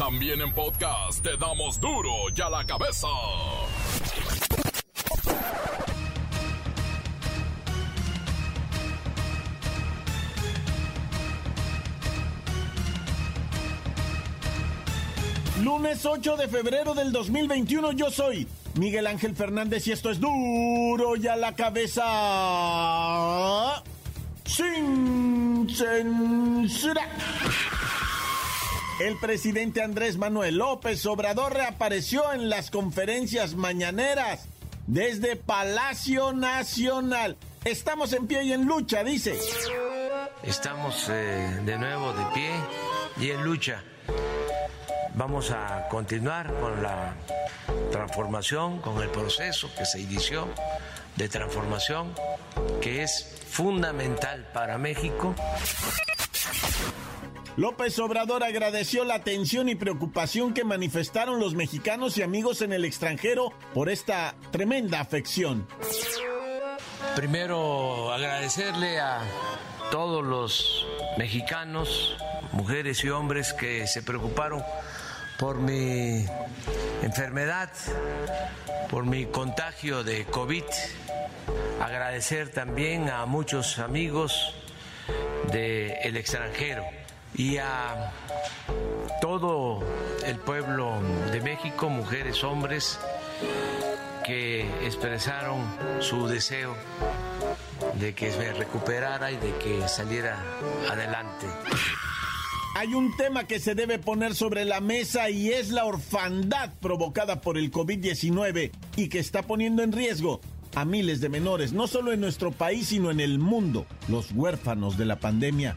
También en podcast te damos duro y a la cabeza. Lunes 8 de febrero del 2021 yo soy Miguel Ángel Fernández y esto es duro y a la cabeza sin censura. El presidente Andrés Manuel López Obrador reapareció en las conferencias mañaneras desde Palacio Nacional. Estamos en pie y en lucha, dice. Estamos eh, de nuevo de pie y en lucha. Vamos a continuar con la transformación, con el proceso que se inició de transformación, que es fundamental para México. López Obrador agradeció la atención y preocupación que manifestaron los mexicanos y amigos en el extranjero por esta tremenda afección. Primero agradecerle a todos los mexicanos, mujeres y hombres que se preocuparon por mi enfermedad, por mi contagio de COVID. Agradecer también a muchos amigos del extranjero y a todo el pueblo de México, mujeres, hombres, que expresaron su deseo de que me recuperara y de que saliera adelante. Hay un tema que se debe poner sobre la mesa y es la orfandad provocada por el COVID-19 y que está poniendo en riesgo a miles de menores, no solo en nuestro país, sino en el mundo, los huérfanos de la pandemia.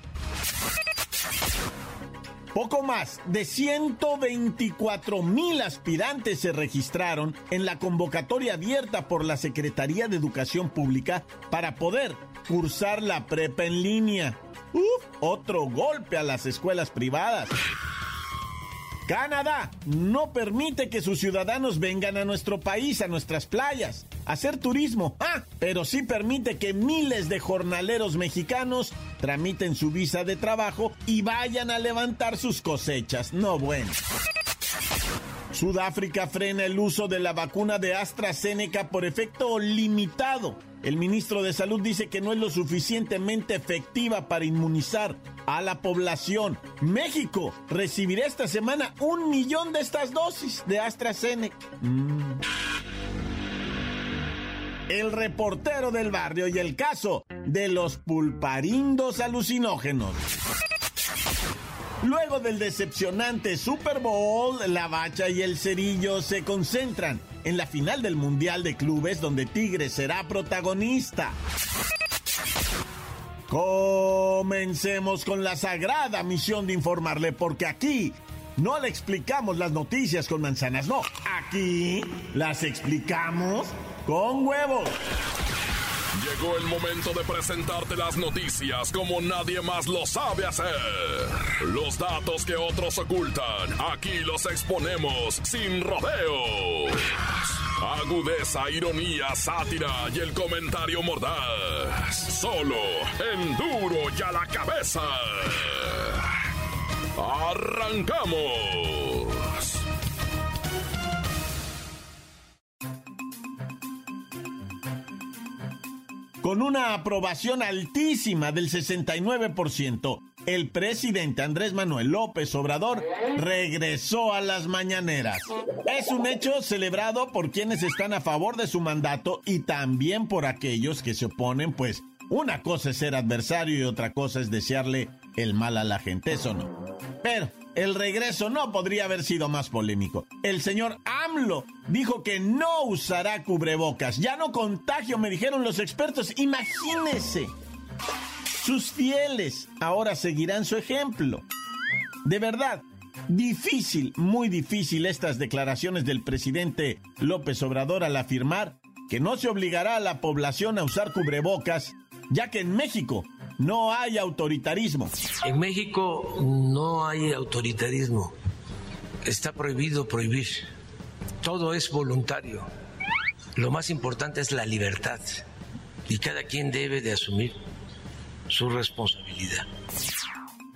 Poco más de 124 mil aspirantes se registraron en la convocatoria abierta por la Secretaría de Educación Pública para poder cursar la prepa en línea. Uf, otro golpe a las escuelas privadas. Canadá no permite que sus ciudadanos vengan a nuestro país, a nuestras playas, a hacer turismo. Ah, pero sí permite que miles de jornaleros mexicanos tramiten su visa de trabajo y vayan a levantar sus cosechas. No bueno. Sudáfrica frena el uso de la vacuna de AstraZeneca por efecto limitado. El ministro de Salud dice que no es lo suficientemente efectiva para inmunizar a la población. México recibirá esta semana un millón de estas dosis de AstraZeneca. Mm. El reportero del barrio y el caso de los pulparindos alucinógenos. Luego del decepcionante Super Bowl, la Bacha y el Cerillo se concentran en la final del Mundial de Clubes donde Tigres será protagonista. Comencemos con la sagrada misión de informarle porque aquí no le explicamos las noticias con manzanas, no, aquí las explicamos con huevos. Llegó el momento de presentarte las noticias como nadie más lo sabe hacer. Los datos que otros ocultan, aquí los exponemos sin rodeos. Agudeza, ironía, sátira y el comentario mordaz. Solo en duro y a la cabeza. ¡Arrancamos! Con una aprobación altísima del 69%, el presidente Andrés Manuel López Obrador regresó a las mañaneras. Es un hecho celebrado por quienes están a favor de su mandato y también por aquellos que se oponen, pues una cosa es ser adversario y otra cosa es desearle el mal a la gente, eso no. Pero el regreso no podría haber sido más polémico. El señor AMLO dijo que no usará cubrebocas. Ya no contagio, me dijeron los expertos. Imagínese. Sus fieles ahora seguirán su ejemplo. De verdad, difícil, muy difícil estas declaraciones del presidente López Obrador al afirmar que no se obligará a la población a usar cubrebocas, ya que en México no hay autoritarismo. En México no hay autoritarismo. Está prohibido prohibir. Todo es voluntario. Lo más importante es la libertad. Y cada quien debe de asumir su responsabilidad.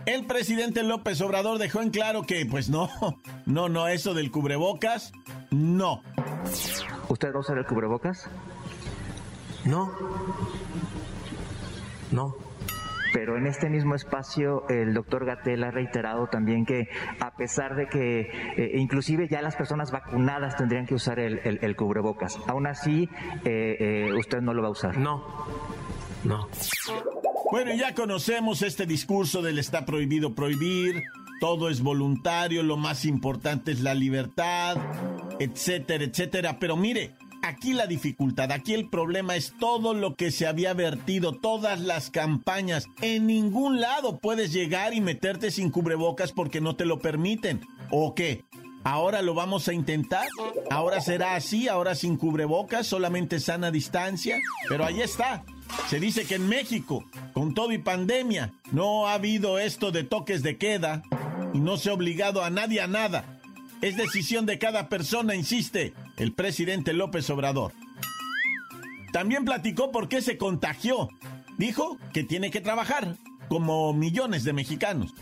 El presidente López Obrador dejó en claro que, pues no, no, no, eso del cubrebocas, no. ¿Usted va a usar el cubrebocas? No. No. Pero en este mismo espacio el doctor Gatel ha reiterado también que a pesar de que eh, inclusive ya las personas vacunadas tendrían que usar el, cubrebocas, aún así eh, eh, usted no lo va a usar. No, no. Bueno, ya conocemos este discurso del está prohibido prohibir, todo es voluntario, lo más importante es la libertad, etcétera, etcétera. Pero mire, aquí la dificultad, aquí el problema es todo lo que se había vertido, todas las campañas. En ningún lado puedes llegar y meterte sin cubrebocas porque no te lo permiten. ¿O qué? ¿Ahora lo vamos a intentar? ¿Ahora será así? ¿Ahora sin cubrebocas? ¿Solamente sana distancia? Pero ahí está. Se dice que en México, con todo y pandemia, no ha habido esto de toques de queda y no se ha obligado a nadie a nada. Es decisión de cada persona, insiste el presidente López Obrador. También platicó por qué se contagió. Dijo que tiene que trabajar, como millones de mexicanos.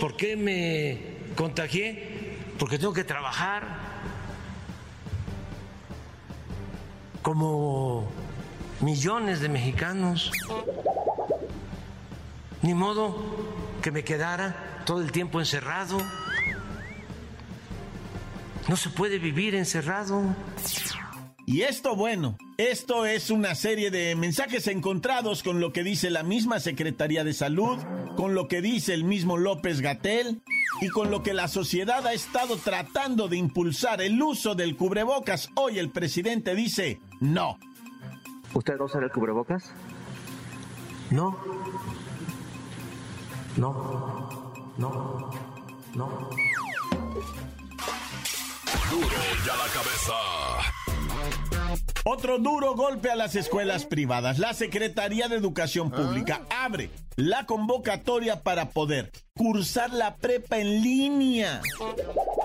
¿Por qué me contagié? Porque tengo que trabajar. Como millones de mexicanos. Ni modo que me quedara todo el tiempo encerrado. No se puede vivir encerrado. Y esto, bueno, esto es una serie de mensajes encontrados con lo que dice la misma Secretaría de Salud, con lo que dice el mismo López Gatel y con lo que la sociedad ha estado tratando de impulsar el uso del cubrebocas. Hoy el presidente dice no. ¿Usted va a usar el cubrebocas? No. No. No. No. Duro ya la cabeza. Otro duro golpe a las escuelas privadas. La Secretaría de Educación Pública abre la convocatoria para poder cursar la prepa en línea.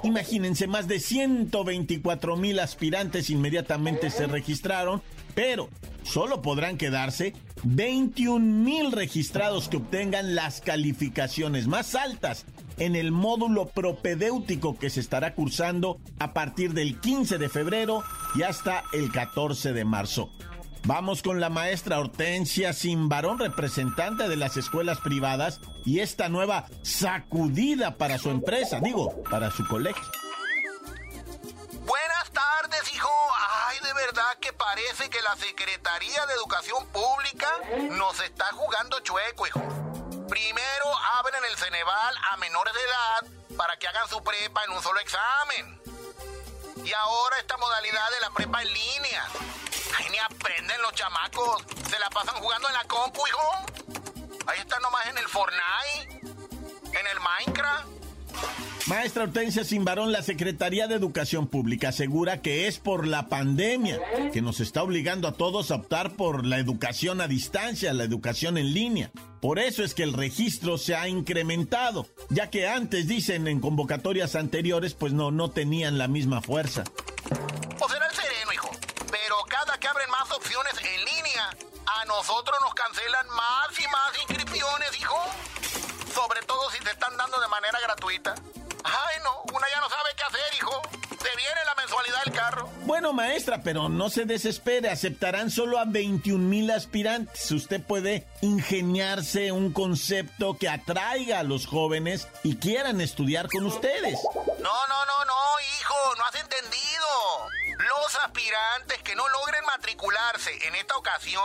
Imagínense, más de 124 mil aspirantes inmediatamente se registraron, pero solo podrán quedarse 21 mil registrados que obtengan las calificaciones más altas en el módulo propedéutico que se estará cursando a partir del 15 de febrero y hasta el 14 de marzo. Vamos con la maestra Hortensia Simbarón, representante de las escuelas privadas, y esta nueva sacudida para su empresa, digo, para su colegio. Buenas tardes, hijo. Ay, de verdad que parece que la Secretaría de Educación Pública nos está jugando chueco, hijo. Primero abren el Ceneval a menores de edad para que hagan su prepa en un solo examen. Y ahora esta modalidad de la prepa en línea. Ay, ni aprenden los chamacos. Se la pasan jugando en la compu, hijo. Ahí están nomás en el Fortnite, en el Minecraft. Maestra Hortensia Simbarón, la Secretaría de Educación Pública asegura que es por la pandemia que nos está obligando a todos a optar por la educación a distancia, la educación en línea. Por eso es que el registro se ha incrementado, ya que antes, dicen en convocatorias anteriores, pues no, no tenían la misma fuerza. Nosotros nos cancelan más y más inscripciones, hijo. Sobre todo si se están dando de manera gratuita. Ay, no, una ya no sabe qué hacer, hijo. Se viene la mensualidad del carro. Bueno, maestra, pero no se desespere, aceptarán solo a 21 mil aspirantes. Usted puede ingeniarse un concepto que atraiga a los jóvenes y quieran estudiar con ustedes. No, no, no, no, hijo, no has entendido. Los aspirantes que no logren matricularse en esta ocasión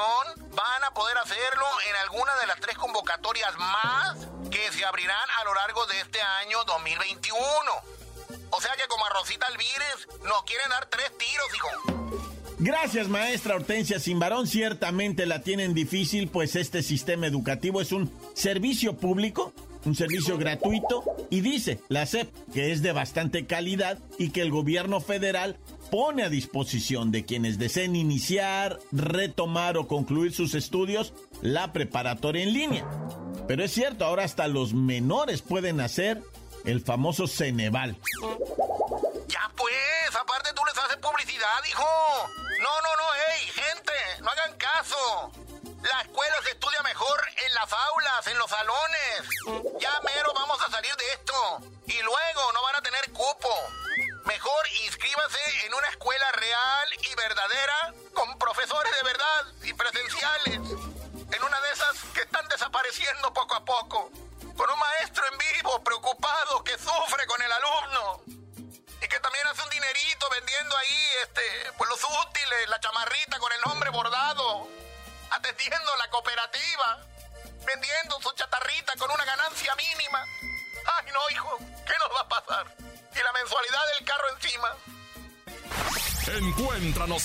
van a poder hacerlo en alguna de las tres convocatorias más que se abrirán a lo largo de este año 2021. O sea que como a Rosita Alvírez nos quieren dar tres tiros, hijo. Gracias, maestra Hortensia Simbarón. Ciertamente la tienen difícil, pues este sistema educativo es un servicio público, un servicio gratuito, y dice la SEP que es de bastante calidad y que el gobierno federal pone a disposición de quienes deseen iniciar, retomar o concluir sus estudios la preparatoria en línea. Pero es cierto, ahora hasta los menores pueden hacer el famoso Ceneval. Ya pues, aparte tú les haces publicidad, hijo. No, no, no, hey, gente, no hagan caso. La escuela se estudia mejor en las aulas, en los salones. Ya mero vamos a salir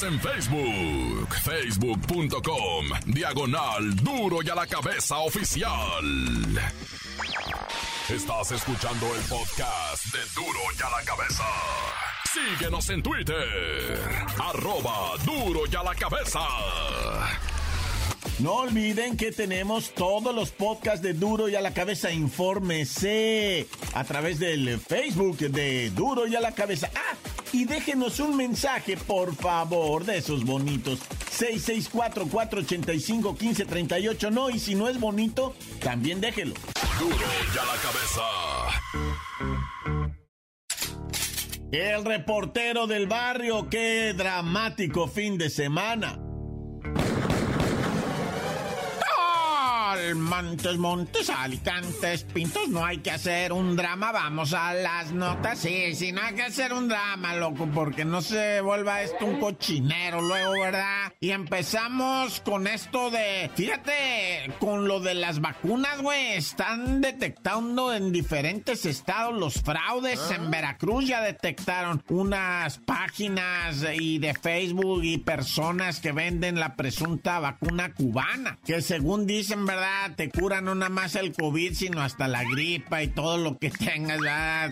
En Facebook, facebook.com, diagonal duro y a la cabeza oficial. Estás escuchando el podcast de duro y a la cabeza. Síguenos en Twitter, arroba duro y a la cabeza. No olviden que tenemos todos los podcasts de Duro y a la Cabeza. Infórmese a través del Facebook de Duro y a la Cabeza. Ah, y déjenos un mensaje, por favor, de esos bonitos. 664-485-1538. No, y si no es bonito, también déjelo. Duro y a la Cabeza. El reportero del barrio, qué dramático fin de semana. Montes, Montes, Alicantes, Pintos, no hay que hacer un drama, vamos a las notas. Sí, sí, no hay que hacer un drama, loco, porque no se vuelva esto un cochinero luego, ¿verdad? Y empezamos con esto de, fíjate, con lo de las vacunas, güey, están detectando en diferentes estados los fraudes. Ah. En Veracruz ya detectaron unas páginas y de Facebook y personas que venden la presunta vacuna cubana, que según dicen, ¿verdad? Te cura no nada más el COVID, sino hasta la gripa y todo lo que tengas,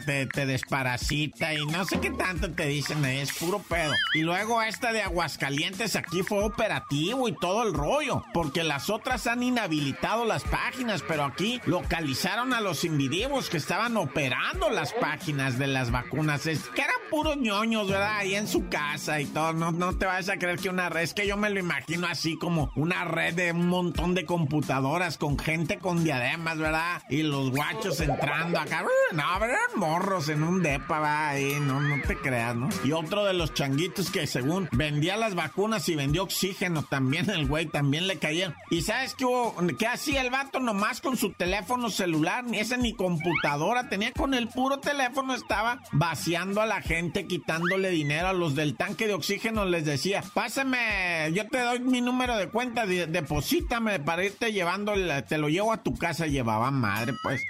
Te, te desparasita y no sé qué tanto te dicen, es puro pedo. Y luego esta de Aguascalientes aquí fue operativo y todo el rollo, porque las otras han inhabilitado las páginas, pero aquí localizaron a los individuos que estaban operando las páginas de las vacunas. Es que eran puros ñoños, ¿verdad? Ahí en su casa y todo. No, no te vayas a creer que una red, es que yo me lo imagino así como una red de un montón de computadoras con gente con diademas, ¿verdad? Y los guachos entrando acá. No, ver, morros en un depa, va ahí, no, no te creas, ¿no? Y otro de los changuitos que según vendía las vacunas y vendió oxígeno también, el güey también le cayeron. ¿Y sabes qué hubo? ¿Qué hacía el vato nomás con su teléfono celular? Ni esa ni computadora, tenía con el puro teléfono, estaba vaciando a la gente, quitándole dinero a los del tanque de oxígeno, les decía, pásame, yo te doy mi número de cuenta, deposítame para irte llevando te lo llevo a tu casa, llevaba madre, pues.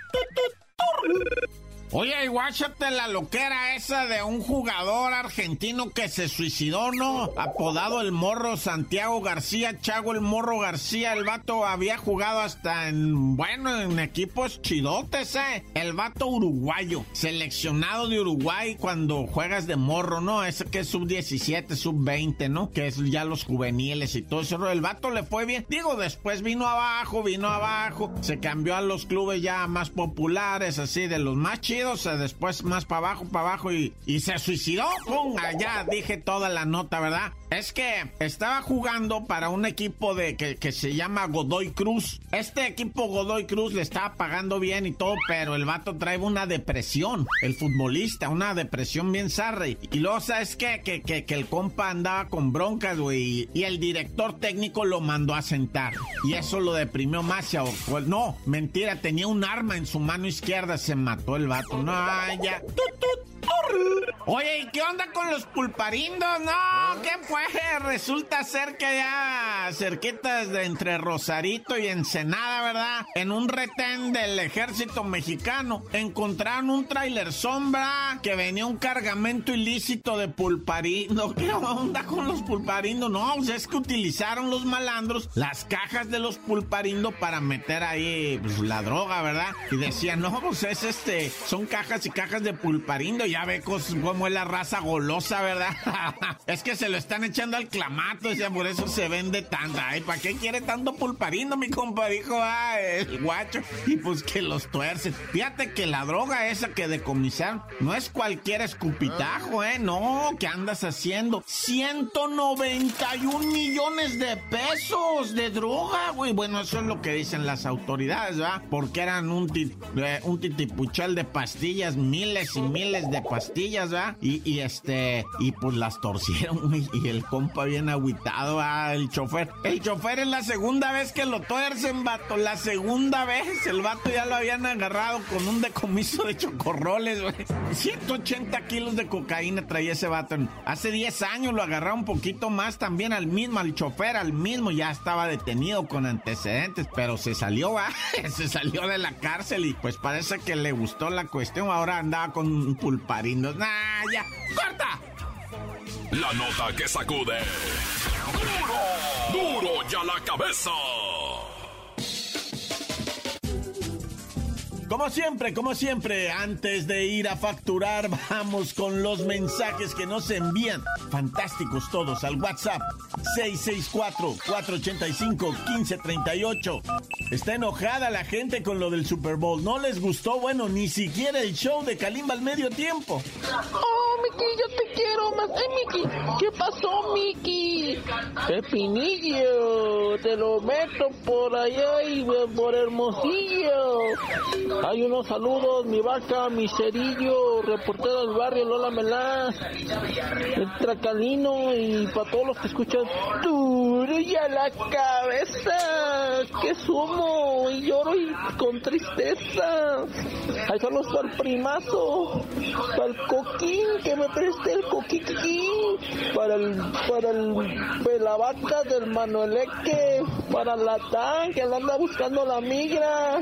Oye, y guáchate la loquera esa de un jugador argentino que se suicidó, ¿no? Apodado el Morro Santiago García, Chago el Morro García. El vato había jugado hasta en, bueno, en equipos chidotes, ¿eh? El vato uruguayo, seleccionado de Uruguay cuando juegas de morro, ¿no? Ese que es sub-17, sub-20, ¿no? Que es ya los juveniles y todo eso. El vato le fue bien. Digo, después vino abajo, vino abajo. Se cambió a los clubes ya más populares, así, de los más después más para abajo, para abajo y, y se suicidó. ¡Pum! Allá dije toda la nota, ¿verdad? Es que estaba jugando para un equipo de que, que, se llama Godoy Cruz. Este equipo Godoy Cruz le estaba pagando bien y todo, pero el vato trae una depresión. El futbolista, una depresión bien sarre. Y luego, ¿sabes qué? Que, que, que el compa andaba con broncas, güey. Y el director técnico lo mandó a sentar. Y eso lo deprimió más. Pues no, mentira, tenía un arma en su mano izquierda. Se mató el vato. No, ya. Oye, ¿y qué onda con los pulparindos? No, ¿qué fue? Resulta ser que ya cerquitas de entre Rosarito y Ensenada, ¿verdad? En un retén del ejército mexicano encontraron un trailer sombra que venía un cargamento ilícito de pulparindo. ¿Qué onda con los pulparindos? No, pues es que utilizaron los malandros las cajas de los pulparindos para meter ahí pues, la droga, ¿verdad? Y decían, no, pues es este, son cajas y cajas de pulparindo. Ya ve cómo es la raza golosa, ¿verdad? es que se lo están echando al clamato, o sea, por eso se vende tanta. Ay, ¿para qué quiere tanto pulparino, mi compa? Dijo, ah, el guacho. Y pues que los tuercen. Fíjate que la droga esa que decomisaron no es cualquier escupitajo, ¿eh? No, ¿qué andas haciendo? 191 millones de pesos de droga, güey. Bueno, eso es lo que dicen las autoridades, ¿verdad? Porque eran un, eh, un titipuchal de pastillas, miles y miles de pastillas, ¿verdad? Y, este, y pues las torcieron, Y el compa bien agüitado, ¿ah? El chofer. El chofer es la segunda vez que lo tuercen, vato. La segunda vez. El vato ya lo habían agarrado con un decomiso de chocorroles, güey. 180 kilos de cocaína traía ese vato. Hace 10 años lo agarraron un poquito más también al mismo, al chofer, al mismo. Ya estaba detenido con antecedentes, pero se salió, ¿va? se salió de la cárcel y pues parece que le gustó la cuestión. Ahora andaba con un pulparindo. ¡Nah, ya! ¡Corta! La nota que sacude. ¡Duro! ¡Duro ya la cabeza! Como siempre, como siempre, antes de ir a facturar, vamos con los mensajes que nos envían. Fantásticos todos al WhatsApp 664-485-1538. Está enojada la gente con lo del Super Bowl. No les gustó, bueno, ni siquiera el show de Kalimba al medio tiempo. Oh, más. Ay, Mickey, ¿qué pasó, Mickey? Pepinillo, te lo meto por allá y por Hermosillo. Hay unos saludos, mi vaca, mi cerillo, reportero del barrio Lola Melá, el Tracalino y para todos los que escuchan duro la cabeza, que sumo y lloro y con tristeza. Hay saludos para el primazo, para el coquín, que me preste el coquín, para el, para el, la vaca del Manueleque, para la tan que anda buscando la migra,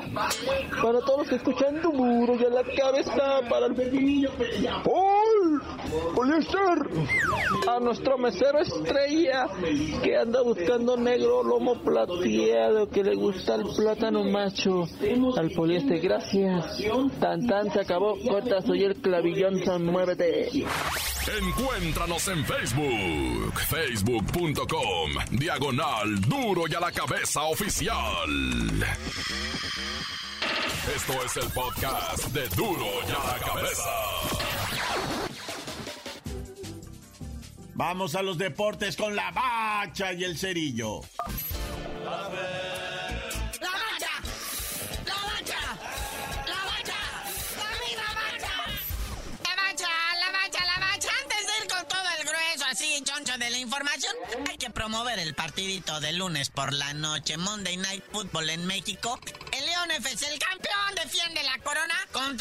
para todos los que escuchando muro y la cabeza para el pepinillo. ¡Hoy! ¡Poliester! A nuestro mesero estrella que anda buscando negro lomo plateado que le gusta el plátano macho. Al poliéster, gracias. Tan tan se acabó. Corta, soy el clavillón, son muévete. Encuéntranos en Facebook, facebook.com, diagonal duro y a la cabeza oficial. Esto es el podcast de Duro y a la Cabeza. Vamos a los deportes con la bacha y el cerillo. de la información, hay que promover el partidito de lunes por la noche, Monday Night Football en México. El León FC, el campeón, defiende la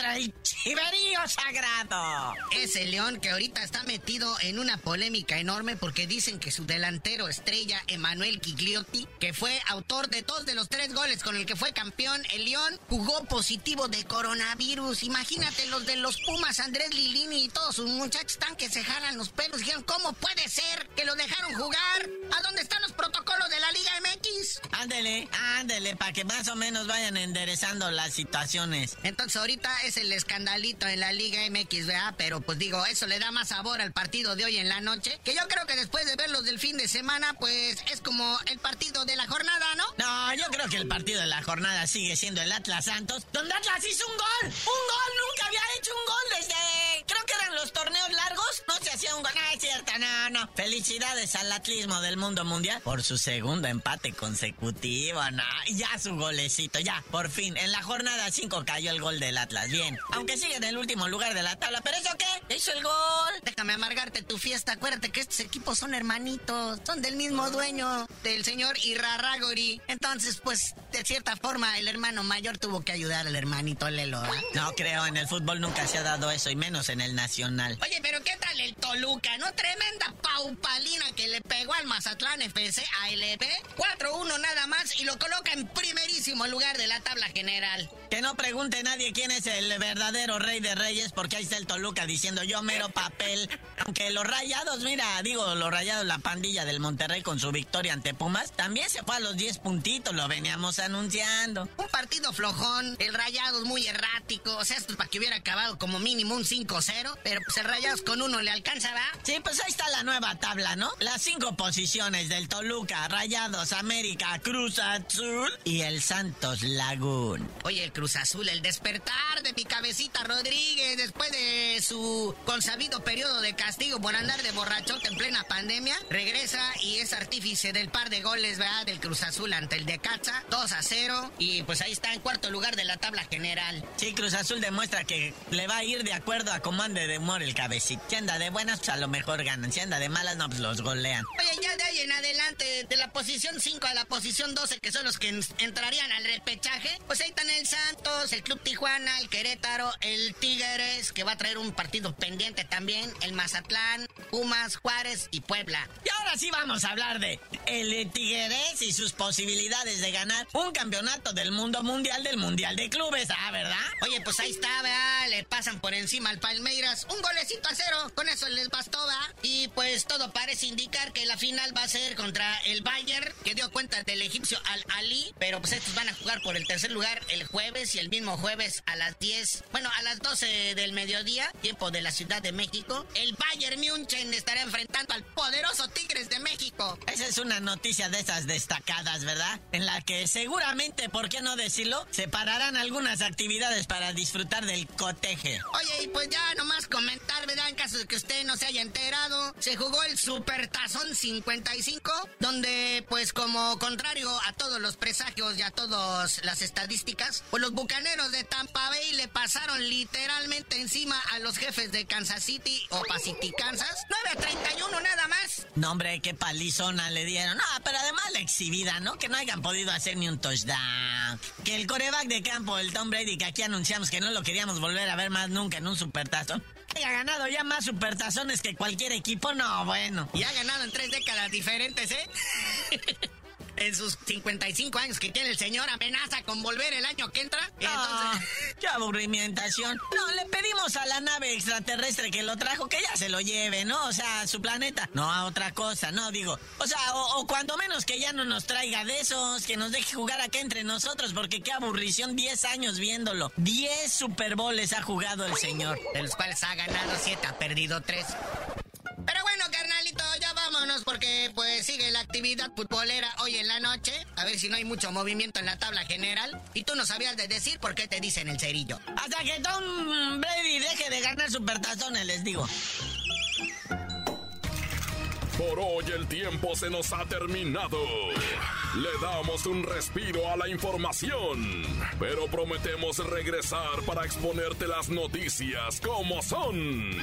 contra el Chiverío Sagrado. Ese León que ahorita está metido en una polémica enorme porque dicen que su delantero estrella, Emanuel Gigliotti, que fue autor de dos de los tres goles con el que fue campeón, el León jugó positivo de coronavirus. Imagínate los de los Pumas, Andrés Lilini y todos sus muchachos están que se jalan los pelos. Dijeron, ¿cómo puede ser? que lo dejaron jugar. ¿A dónde están los protocolos de la Liga MX? Ándele, ándele, para que más o menos vayan enderezando las situaciones. Entonces ahorita es el escandalito en la Liga MX, ¿verdad? Pero pues digo, eso le da más sabor al partido de hoy en la noche. Que yo creo que después de verlos del fin de semana, pues es como el partido de la jornada, ¿no? No, yo creo que el partido de la jornada sigue siendo el Atlas Santos, donde Atlas hizo un gol. Un gol, nunca había hecho un gol desde... Creo que eran los torneos largos. No se hacía un gol. No, es cierto, no, no. Felicidades al atlismo del mundo mundial por su segundo empate consecutivo, ¿no? Ya su golecito, ya, por fin. En la jornada 5 cayó el gol del Atlas, bien. Aunque sigue en el último lugar de la tabla, ¿pero eso qué? Hizo el gol. Déjame amargarte tu fiesta. Acuérdate que estos equipos son hermanitos, son del mismo dueño, del señor Irarragori. Entonces, pues, de cierta forma, el hermano mayor tuvo que ayudar al hermanito Lelo. No creo, en el fútbol nunca se ha dado eso, y menos en el nacional. Oye, pero ¿qué tal el Toluca, no? Tremenda pau Palina que le pegó al Mazatlán FC ALP 4-1 nada más y lo coloca en primerísimo lugar de la tabla general. Que no pregunte nadie quién es el verdadero rey de reyes, porque ahí está el Toluca diciendo yo mero papel. Aunque los rayados, mira, digo, los rayados, la pandilla del Monterrey con su victoria ante Pumas, también se fue a los 10 puntitos, lo veníamos anunciando. Un partido flojón, el rayados muy errático, o sea, esto es para que hubiera acabado como mínimo un 5-0, pero pues el rayados con uno le alcanza, ¿va? Sí, pues ahí está la nueva tabla, ¿no? Las cinco posiciones del Toluca, Rayados, América, Cruz Azul y el Santos Lagún. Oye, Cruz Azul, el despertar de mi cabecita Rodríguez después de su consabido periodo de castigo por andar de borrachote en plena pandemia, regresa y es artífice del par de goles, ¿verdad? Del Cruz Azul ante el de Caza, 2 a 0 y pues ahí está en cuarto lugar de la tabla general. Sí, Cruz Azul demuestra que le va a ir de acuerdo a cómo ande de humor el cabecito. Si anda de buenas, pues a lo mejor ganan. Si anda de malas, no, pues los golean. Oye, ya de ahí en adelante, de la posición 5 a la posición 12, que son los que entrarían al repechaje, pues ahí están el Santos, el Club Tijuana, el Querétaro, el Tigres, que va a traer un partido pendiente también, el Mazatlán, Pumas, Juárez y Puebla. Y ahora sí vamos a hablar de el Tigres y sus posibilidades de ganar un campeonato del mundo mundial del Mundial de Clubes, ¿ah, verdad? Oye, pues ahí está, ¿verdad? Le pasan por encima al Palmeiras, un golecito a cero, con eso les bastó, ¿verdad? Y pues todo parece indicar que la final va a ser contra el Bayern, que dio cuenta del egipcio Al Ali, pero pues estos van a jugar por el tercer lugar el jueves y el mismo jueves a las 10, bueno, a las 12 del mediodía, tiempo de la Ciudad de México, el Bayern München estará enfrentando al poderoso Tigres de México. Esa es una noticia de esas destacadas, ¿verdad? En la que seguramente, ¿por qué no decirlo? Se pararán algunas actividades para disfrutar del coteje. Oye, y pues ya nomás comentar, ¿verdad? En caso de que usted no se haya enterado, se jugó el Super Tazón 55, donde pues como contrario a todos los presagios y a todas las estadísticas, pues los bucaneros de Tampa Bay le pasaron literalmente encima a los jefes de Kansas City o City, Kansas. 9-31 nada más. No, hombre, qué palizona le dieron. No, pero además la exhibida, ¿no? Que no hayan podido hacer ni un touchdown. Que el coreback de campo, el Tom Brady, que aquí anunciamos que no lo queríamos volver a ver más nunca en un supertazón haya ganado ya más supertazones que cualquier equipo, no, bueno. Y ha ganado en tres décadas diferentes, ¿eh? en sus 55 años que tiene el señor amenaza con volver el año que entra. entonces... ¡Qué aburrimientación! No, le pedimos a la nave extraterrestre que lo trajo que ya se lo lleve, ¿no? O sea, a su planeta. No a otra cosa, no, digo. O sea, o, cuando menos que ya no nos traiga de esos, que nos deje jugar acá entre nosotros, porque qué aburrición, 10 años viéndolo. 10 Super Bowls ha jugado el señor. De los cuales ha ganado 7, ha perdido 3. Pero bueno, carnalito, ya vámonos porque pues sigue la actividad futbolera hoy en la noche. A ver si no hay mucho movimiento en la tabla general. Y tú no sabías de decir por qué te dicen el cerillo. Hasta que Tom Brady deje de ganar supertazones, les digo. Por hoy el tiempo se nos ha terminado. Le damos un respiro a la información, pero prometemos regresar para exponerte las noticias como son.